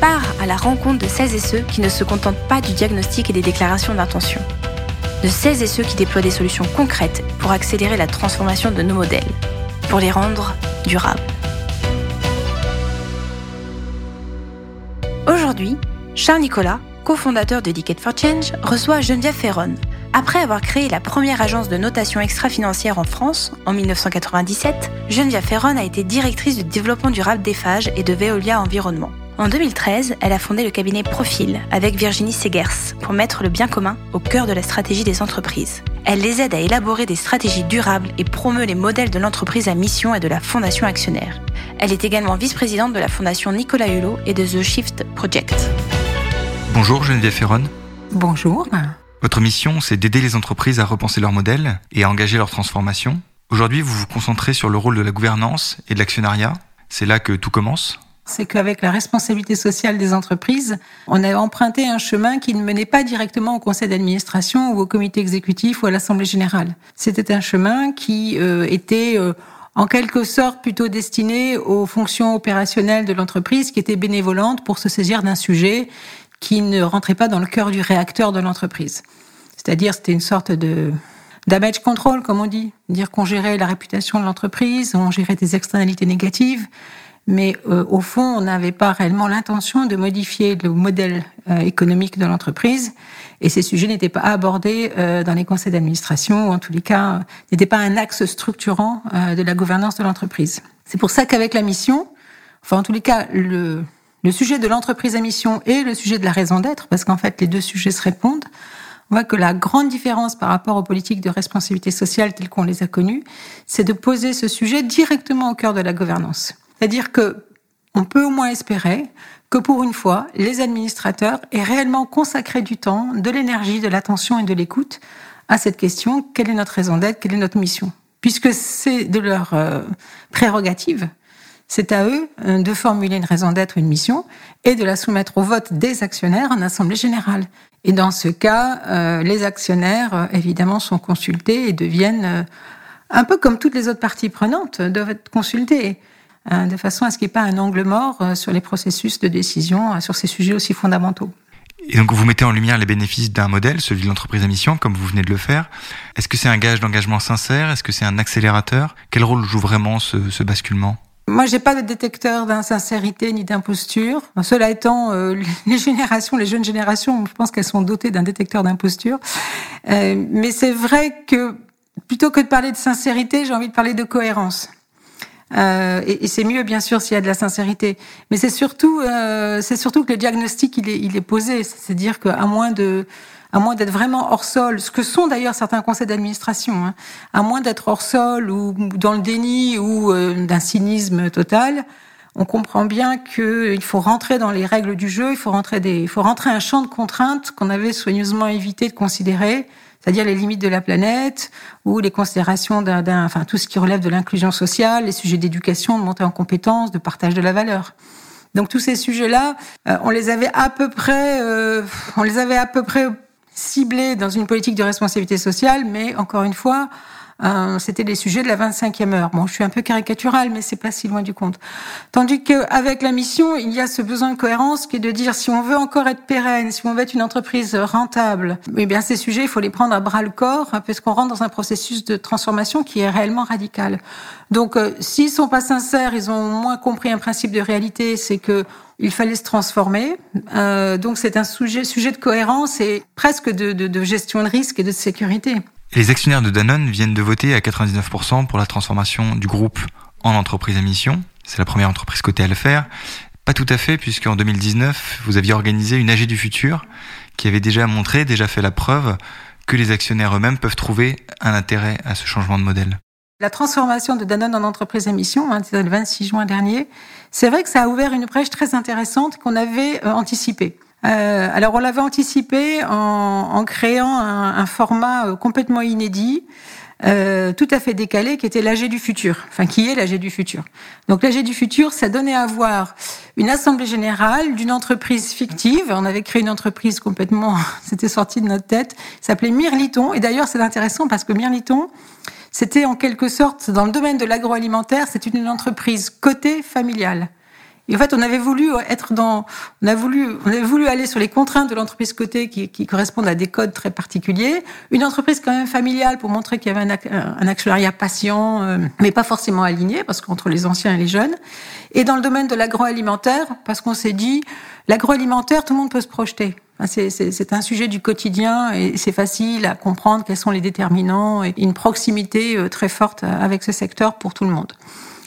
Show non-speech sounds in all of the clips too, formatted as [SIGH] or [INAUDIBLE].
part à la rencontre de celles et ceux qui ne se contentent pas du diagnostic et des déclarations d'intention. De celles et ceux qui déploient des solutions concrètes pour accélérer la transformation de nos modèles, pour les rendre durables. Aujourd'hui, Charles Nicolas, cofondateur de Decade for Change, reçoit Geneviève Ferron. Après avoir créé la première agence de notation extra-financière en France en 1997, Geneviève Ferron a été directrice du développement durable d'EFAGE et de Veolia Environnement. En 2013, elle a fondé le cabinet Profil avec Virginie Segers pour mettre le bien commun au cœur de la stratégie des entreprises. Elle les aide à élaborer des stratégies durables et promeut les modèles de l'entreprise à mission et de la fondation actionnaire. Elle est également vice-présidente de la fondation Nicolas Hulot et de The Shift Project. Bonjour Geneviève Ferron. Bonjour. Votre mission, c'est d'aider les entreprises à repenser leur modèle et à engager leur transformation. Aujourd'hui, vous vous concentrez sur le rôle de la gouvernance et de l'actionnariat. C'est là que tout commence c'est qu'avec la responsabilité sociale des entreprises, on a emprunté un chemin qui ne menait pas directement au conseil d'administration ou au comité exécutif ou à l'assemblée générale. C'était un chemin qui euh, était euh, en quelque sorte plutôt destiné aux fonctions opérationnelles de l'entreprise qui étaient bénévolentes pour se saisir d'un sujet qui ne rentrait pas dans le cœur du réacteur de l'entreprise. C'est-à-dire, c'était une sorte de damage control, comme on dit, dire qu'on gérait la réputation de l'entreprise, on gérait des externalités négatives, mais euh, au fond, on n'avait pas réellement l'intention de modifier le modèle euh, économique de l'entreprise, et ces sujets n'étaient pas abordés euh, dans les conseils d'administration, ou en tous les cas, n'étaient pas un axe structurant de la gouvernance de l'entreprise. C'est pour ça qu'avec la mission, enfin en tous les cas, le, le sujet de l'entreprise à mission et le sujet de la raison d'être, parce qu'en fait les deux sujets se répondent, on voit que la grande différence par rapport aux politiques de responsabilité sociale telles qu'on les a connues, c'est de poser ce sujet directement au cœur de la gouvernance. C'est-à-dire que on peut au moins espérer que pour une fois, les administrateurs aient réellement consacré du temps, de l'énergie, de l'attention et de l'écoute à cette question quelle est notre raison d'être, quelle est notre mission Puisque c'est de leur euh, prérogative, c'est à eux euh, de formuler une raison d'être, une mission, et de la soumettre au vote des actionnaires en assemblée générale. Et dans ce cas, euh, les actionnaires, évidemment, sont consultés et deviennent, un peu comme toutes les autres parties prenantes, doivent être consultés. Euh, de façon à ce qu'il n'y ait pas un angle mort euh, sur les processus de décision euh, sur ces sujets aussi fondamentaux. Et donc vous mettez en lumière les bénéfices d'un modèle, celui de l'entreprise à mission, comme vous venez de le faire. Est-ce que c'est un gage d'engagement sincère? Est-ce que c'est un accélérateur? Quel rôle joue vraiment ce, ce basculement? Moi, j'ai pas de détecteur d'insincérité ni d'imposture. Cela étant, [LAUGHS] les générations, les jeunes générations, je pense qu'elles sont dotées d'un détecteur d'imposture. mais c'est vrai que plutôt que de parler de sincérité, j'ai envie de parler de cohérence. Euh, et, et c'est mieux, bien sûr, s'il y a de la sincérité. Mais c'est surtout, euh, c'est surtout que le diagnostic, il est, il est posé. C'est-à-dire qu'à moins de, à moins d'être vraiment hors sol, ce que sont d'ailleurs certains conseils d'administration, hein, à moins d'être hors sol ou dans le déni ou euh, d'un cynisme total, on comprend bien qu'il faut rentrer dans les règles du jeu, il faut rentrer des, il faut rentrer un champ de contraintes qu'on avait soigneusement évité de considérer c'est-à-dire les limites de la planète ou les considérations d'un, enfin tout ce qui relève de l'inclusion sociale, les sujets d'éducation, de montée en compétences, de partage de la valeur. Donc tous ces sujets-là, euh, on les avait à peu près, euh, on les avait à peu près ciblés dans une politique de responsabilité sociale, mais encore une fois, euh, c'était les sujets de la 25e heure. Bon, je suis un peu caricatural, mais c'est pas si loin du compte. Tandis qu'avec la mission, il y a ce besoin de cohérence qui est de dire si on veut encore être pérenne, si on veut être une entreprise rentable, eh bien ces sujets, il faut les prendre à bras le corps, hein, parce qu'on rentre dans un processus de transformation qui est réellement radical. Donc, euh, s'ils sont pas sincères, ils ont moins compris un principe de réalité, c'est que il fallait se transformer. Euh, donc, c'est un sujet, sujet de cohérence et presque de, de, de gestion de risque et de sécurité. Les actionnaires de Danone viennent de voter à 99% pour la transformation du groupe en entreprise à mission. C'est la première entreprise cotée à le faire. Pas tout à fait, puisqu'en 2019, vous aviez organisé une AG du futur qui avait déjà montré, déjà fait la preuve que les actionnaires eux-mêmes peuvent trouver un intérêt à ce changement de modèle. La transformation de Danone en entreprise à mission, hein, le 26 juin dernier, c'est vrai que ça a ouvert une brèche très intéressante qu'on avait euh, anticipée. Euh, alors on l'avait anticipé en, en créant un, un, format complètement inédit. Euh, tout à fait décalé, qui était l'AG du futur, enfin qui est l'AG du futur. Donc l'AG du futur, ça donnait à voir une assemblée générale d'une entreprise fictive. On avait créé une entreprise complètement, [LAUGHS] c'était sorti de notre tête, s'appelait Mirliton. Et d'ailleurs, c'est intéressant parce que Mirliton, c'était en quelque sorte, dans le domaine de l'agroalimentaire, c'est une entreprise cotée familiale. Et en fait, on avait voulu être dans, on a voulu, on avait voulu aller sur les contraintes de l'entreprise cotée qui, qui, correspondent à des codes très particuliers. Une entreprise quand même familiale pour montrer qu'il y avait un, un actionnariat patient, euh, mais pas forcément aligné parce qu'entre les anciens et les jeunes. Et dans le domaine de l'agroalimentaire, parce qu'on s'est dit, l'agroalimentaire, tout le monde peut se projeter. C'est un sujet du quotidien et c'est facile à comprendre quels sont les déterminants et une proximité euh, très forte avec ce secteur pour tout le monde.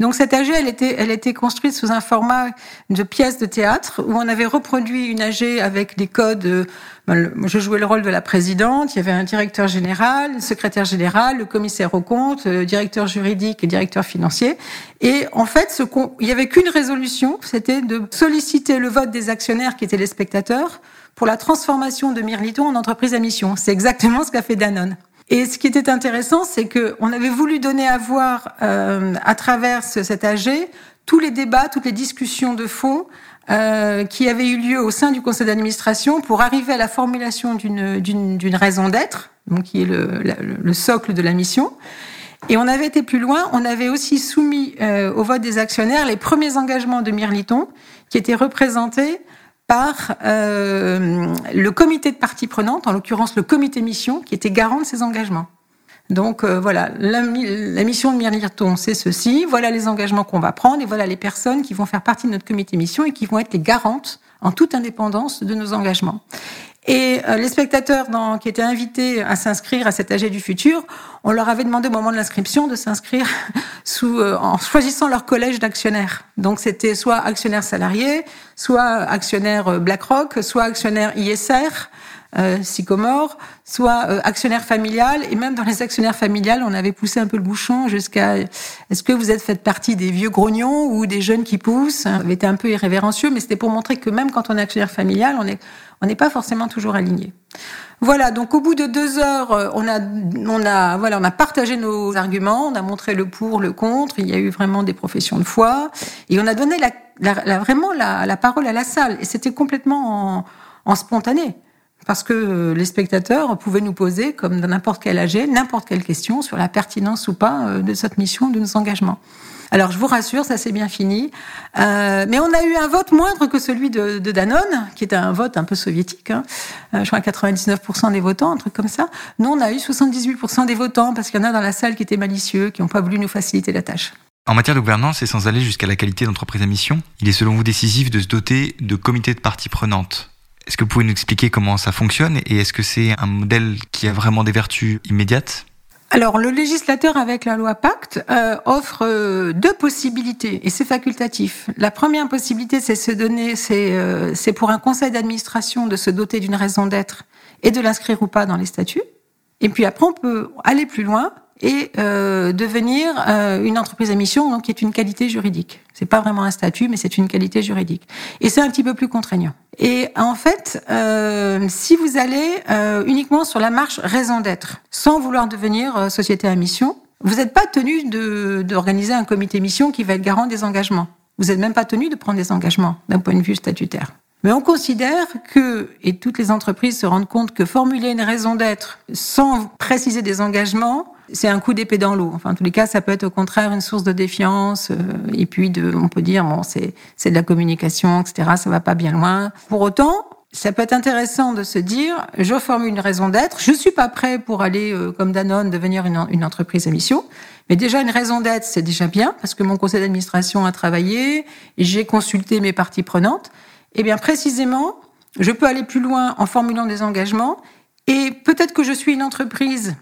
Donc cette AG, elle était, elle était construite sous un format de pièce de théâtre où on avait reproduit une AG avec des codes. Euh, ben, je jouais le rôle de la présidente. Il y avait un directeur général, secrétaire général, le commissaire au compte, le directeur juridique et directeur financier. Et en fait, ce il y avait qu'une résolution, c'était de solliciter le vote des actionnaires qui étaient les spectateurs pour la transformation de Mirliton en entreprise à mission. C'est exactement ce qu'a fait Danone. Et ce qui était intéressant, c'est qu'on avait voulu donner à voir, euh, à travers cet AG, tous les débats, toutes les discussions de fond euh, qui avaient eu lieu au sein du conseil d'administration pour arriver à la formulation d'une raison d'être, donc qui est le, le, socle de la mission. Et on avait été plus loin, on avait aussi soumis euh, au vote des actionnaires les premiers engagements de Mirliton, qui étaient représentés par euh, le comité de parties prenantes, en l'occurrence le comité mission, qui était garant de ces engagements. Donc euh, voilà, la, mission de Mirliton, c'est ceci, voilà les engagements qu'on va prendre et voilà les personnes qui vont faire partie de notre comité mission et qui vont être les garantes en toute indépendance de nos engagements. Et euh, les spectateurs dans, qui étaient invités à s'inscrire à cet AG du futur, on leur avait demandé au moment de l'inscription de s'inscrire [LAUGHS] sous euh, en choisissant leur collège d'actionnaires. Donc c'était soit actionnaire salarié, soit actionnaire euh, BlackRock, soit actionnaire ISR, euh, Sycomore, soit euh, actionnaire familial. Et même dans les actionnaires familiales, on avait poussé un peu le bouchon jusqu'à est-ce que vous êtes fait partie des vieux grognons ou des jeunes qui poussent? Ça avait été un peu irrévérencieux, mais c'était pour montrer que même quand on est actionnaire familial, on on n'est pas forcément toujours aligné. Voilà, donc au bout de deux heures, euh, on a, on a, voilà, on a partagé nos arguments, on a montré le pour, le contre. Il y a eu vraiment des professions de foi et on a donné la, la, vraiment la, la, parole à la salle. Et c'était complètement en, en spontané parce que euh, les spectateurs pouvaient nous poser, comme dans n'importe quel AG, n'importe quelle question sur la pertinence ou pas euh, de cette mission, de nos engagements. Alors je vous rassure, ça s'est bien fini. Euh, mais on a eu un vote moindre que celui de, Danone, qui était un vote un peu soviétique. Hein. Je crois 99% des votants, un truc comme ça. Nous, on a eu 78% des votants, parce qu'il y en a dans la salle qui étaient malicieux, qui n'ont pas voulu nous faciliter la tâche. En matière de gouvernance et sans aller jusqu'à la qualité d'entreprise à mission, il est selon vous décisif de se doter de comités de parties prenantes? Est-ce que vous pouvez nous expliquer comment ça fonctionne et est-ce que c'est un modèle qui a vraiment des vertus immédiates? Alors, le législateur, avec la loi Pacte, euh, offre euh, deux possibilités et c'est facultatif. La première possibilité, c'est se donner, euh, c'est pour un conseil d'administration de se doter d'une raison d'être et de l'inscrire ou pas dans les statuts. Et puis après, on peut aller plus loin et euh, devenir euh, une entreprise à mission, donc qui est une qualité juridique. C'est pas vraiment un statut, mais c'est une qualité juridique. Et c'est un petit peu plus contraignant. Et en fait, euh, si vous allez euh, uniquement sur la marche raison d'être, sans vouloir devenir euh, société à mission, vous n'êtes pas tenu d'organiser un comité mission qui va être garant des engagements. Vous n'êtes même pas tenu de prendre des engagements d'un point de vue statutaire. Mais on considère que, et toutes les entreprises se rendent compte que formuler une raison d'être sans préciser des engagements, c'est un coup d'épée dans l'eau. Enfin, en tous les cas, ça peut être au contraire une source de défiance. Euh, et puis, de, on peut dire, bon, c'est, c'est de la communication, etc. Ça va pas bien loin. Pour autant, ça peut être intéressant de se dire, je formule une raison d'être. Je suis pas prêt pour aller, euh, comme Danone, devenir une, une entreprise à mission. Mais déjà, une raison d'être, c'est déjà bien, parce que mon conseil d'administration a travaillé, j'ai consulté mes parties prenantes. Eh bien, précisément, je peux aller plus loin en formulant des engagements. Et peut-être que je suis une entreprise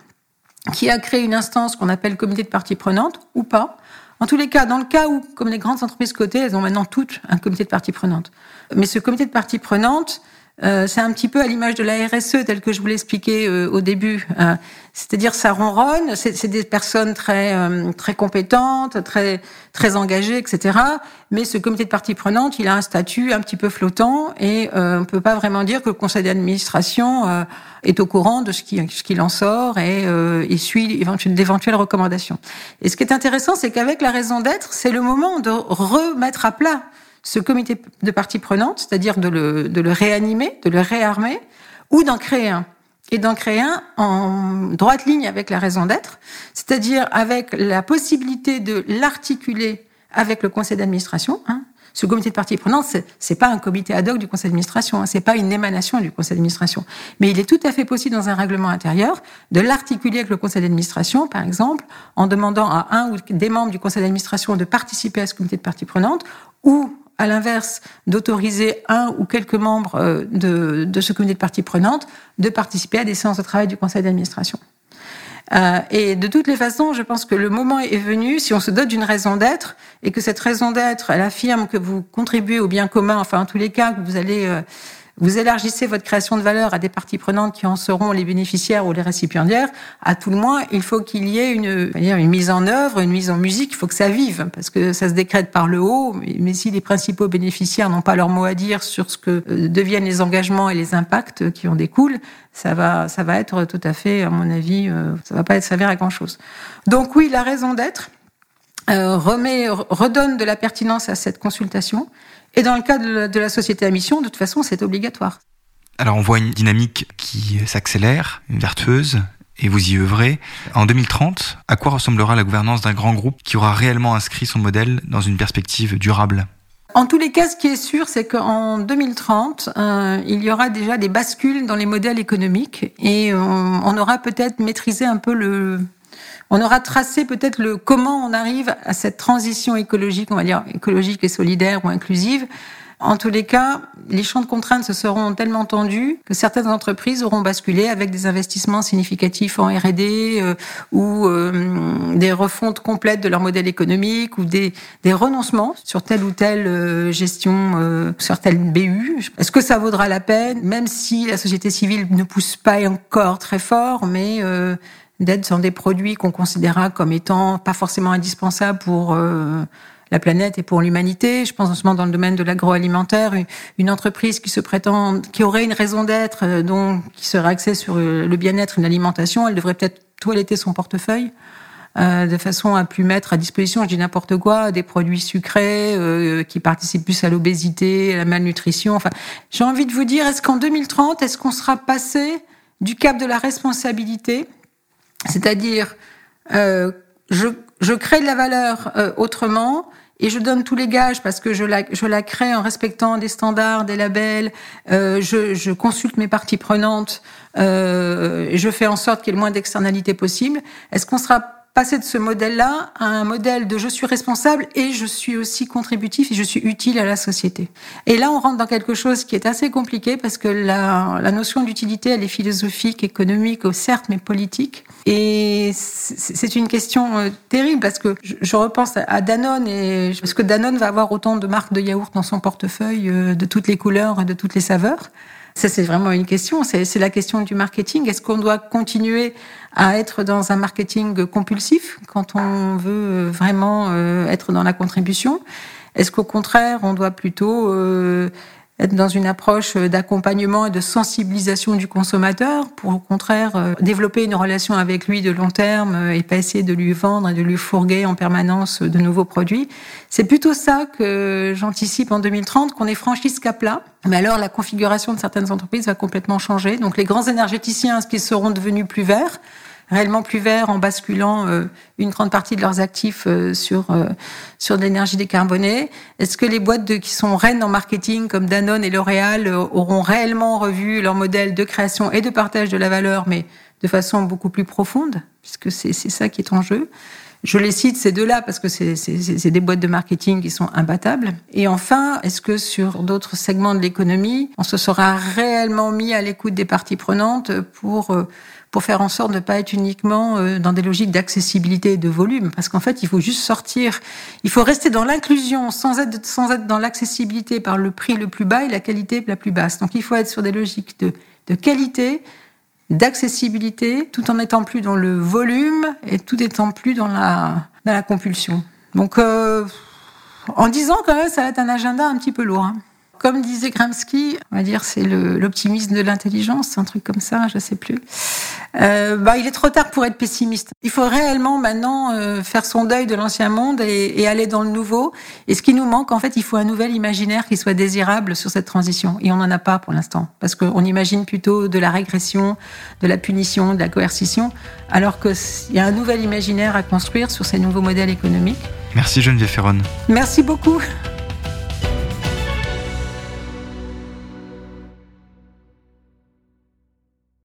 qui a créé une instance qu'on appelle comité de parties prenantes ou pas. En tous les cas, dans le cas où, comme les grandes entreprises cotées, elles ont maintenant toutes un comité de parties prenantes. Mais ce comité de parties prenantes euh, c'est un petit peu à l'image de la RSE telle que je vous l'expliquais euh, au début. Euh, c'est-à-dire ça ronronne, c'est des personnes très très compétentes, très très engagées, etc. Mais ce comité de parties prenantes, il a un statut un petit peu flottant et on peut pas vraiment dire que le conseil d'administration est au courant de ce qui ce qu'il en sort et, et suit d'éventuelles recommandations. Et ce qui est intéressant, c'est qu'avec la raison d'être, c'est le moment de remettre à plat ce comité de parties prenantes, c'est-à-dire de le, de le réanimer, de le réarmer, ou d'en créer un. Et d'en créer un en droite ligne avec la raison d'être, c'est-à-dire avec la possibilité de l'articuler avec le conseil d'administration. Hein. Ce comité de parties prenantes, c'est pas un comité ad hoc du conseil d'administration, hein, c'est pas une émanation du conseil d'administration, mais il est tout à fait possible dans un règlement intérieur de l'articuler avec le conseil d'administration, par exemple, en demandant à un ou des membres du conseil d'administration de participer à ce comité de parties prenantes, ou à l'inverse, d'autoriser un ou quelques membres euh, de, ce comité de parties prenantes de participer à des séances de travail du conseil d'administration. Euh, et de toutes les façons, je pense que le moment est venu, si on se dote d'une raison d'être, et que cette raison d'être, elle affirme que vous contribuez au bien commun, enfin en tous les cas, que vous allez... Euh, vous élargissez votre création de valeur à des parties prenantes qui en seront les bénéficiaires ou les récipiendaires. À tout le moins, il faut qu'il y ait une, mise en œuvre, une mise en musique. Il faut que ça vive parce que ça se décrète par le haut. Mais si les principaux bénéficiaires n'ont pas leur mot à dire sur ce que euh, deviennent les engagements et les impacts qui en découlent, ça va, ça va être tout à fait, à mon avis, euh, ça va pas être servir à grand chose. Donc oui, la raison d'être. Euh, remet, redonne de la pertinence à cette consultation et dans le cas de la, société à mission, de toute façon, c'est obligatoire. Alors on voit une dynamique qui s'accélère, vertueuse, et vous y œuvrez. En 2030, à quoi ressemblera la gouvernance d'un grand groupe qui aura réellement inscrit son modèle dans une perspective durable? En tous les cas, ce qui est sûr, c'est qu'en 2030, euh, il y aura déjà des bascules dans les modèles économiques et on aura peut-être maîtrisé un peu le, on aura tracé peut-être le comment on arrive à cette transition écologique, on va dire écologique et solidaire ou inclusive. En tous les cas, les champs de contraintes se seront tellement tendus que certaines entreprises auront basculé avec des investissements significatifs en R&D euh, ou euh, des refontes complètes de leur modèle économique ou des, des renoncements sur telle ou telle euh, gestion, sur tel BU. Est-ce que ça vaudra la peine, même si la société civile ne pousse pas encore très fort, mais d'être sur des produits qu'on considérera comme étant pas forcément indispensables pour euh, la planète et pour l'humanité. Je pense en ce moment dans le domaine de l'agroalimentaire, une entreprise qui se prétend, qui aurait une raison d'être, euh, donc qui serait axée sur euh, le bien-être, une alimentation, elle devrait peut-être toiletter son portefeuille. de façon à plus mettre à disposition, je dis n'importe quoi, des produits sucrés qui participent plus à l'obésité, à la malnutrition. Enfin, j'ai envie de vous dire, est-ce qu'en 2030, est-ce qu'on sera passé du cap de la responsabilité c'est-à-dire, euh, je, je, crée de la valeur euh, autrement et je donne tous les gages parce que je la, je la crée en respectant des standards, des labels. Euh, je, je, consulte mes parties prenantes. Euh, je fais en sorte qu'il y ait le moins d'externalités possible. Est-ce qu'on sera passer de ce modèle-là à un modèle de je suis responsable et je suis aussi contributif et je suis utile à la société. Et là, on rentre dans quelque chose qui est assez compliqué parce que la, la notion d'utilité, elle est philosophique, économique, certes, mais politique. Et c'est une question euh, terrible parce que je repense à Danone et parce que Danone va avoir autant de marques de yaourt dans son portefeuille euh, de toutes les couleurs, de toutes les saveurs? Ça, c'est vraiment une question. C'est la question du marketing. Est-ce qu'on doit continuer à être dans un marketing compulsif quand on veut vraiment euh, être dans la contribution? Est-ce qu'au contraire, on doit plutôt euh, dans une approche d'accompagnement et de sensibilisation du consommateur pour au contraire euh, développer une relation avec lui de long terme euh, et pas essayer de lui vendre et de lui fourguer en permanence de nouveaux produits. C'est plutôt ça que j'anticipe en 2030, qu'on ait franchi ce cap-là. Mais alors la configuration de certaines entreprises va complètement changer. Donc les grands énergéticiens, est-ce qu'ils seront devenus plus verts réellement plus verts en basculant euh, une grande partie de leurs actifs euh, sur euh, sur l'énergie décarbonée Est-ce que les boîtes de, qui sont reines en marketing comme Danone et L'Oréal auront réellement revu leur modèle de création et de partage de la valeur, mais de façon beaucoup plus profonde, puisque c'est ça qui est en jeu? Je les cite ces deux-là parce que c'est des boîtes de marketing qui sont imbattables. Et enfin, est-ce que sur d'autres segments de l'économie, on se sera réellement mis à l'écoute des parties prenantes pour pour faire en sorte de ne pas être uniquement euh, dans des logiques d'accessibilité et de volume, parce qu'en fait, il faut juste sortir, il faut rester dans l'inclusion sans être, sans être dans l'accessibilité par le prix le plus bas et la qualité la plus basse. Donc il faut être sur des logiques de, de qualité, d'accessibilité, tout en étant plus dans le volume et tout étant plus dans la, dans la compulsion. Donc, euh, en disant quand même, ça va être un agenda un petit peu lourd. Hein. Comme disait Gramsci, on va dire c'est l'optimisme de l'intelligence, un truc comme ça, je sais plus. Euh, bah, il est trop tard pour être pessimiste. Il faut réellement maintenant euh, faire son deuil de l'ancien monde et, et, aller dans le nouveau. Et ce qui nous manque, en fait, il faut un nouvel imaginaire qui soit désirable sur cette transition. Et on n'en a pas pour l'instant, parce qu'on imagine plutôt de la régression, de la punition, de la coercition, alors qu'il y a un nouvel imaginaire à construire sur ces nouveaux modèles économiques. Merci Geneviève Ferron. Merci beaucoup.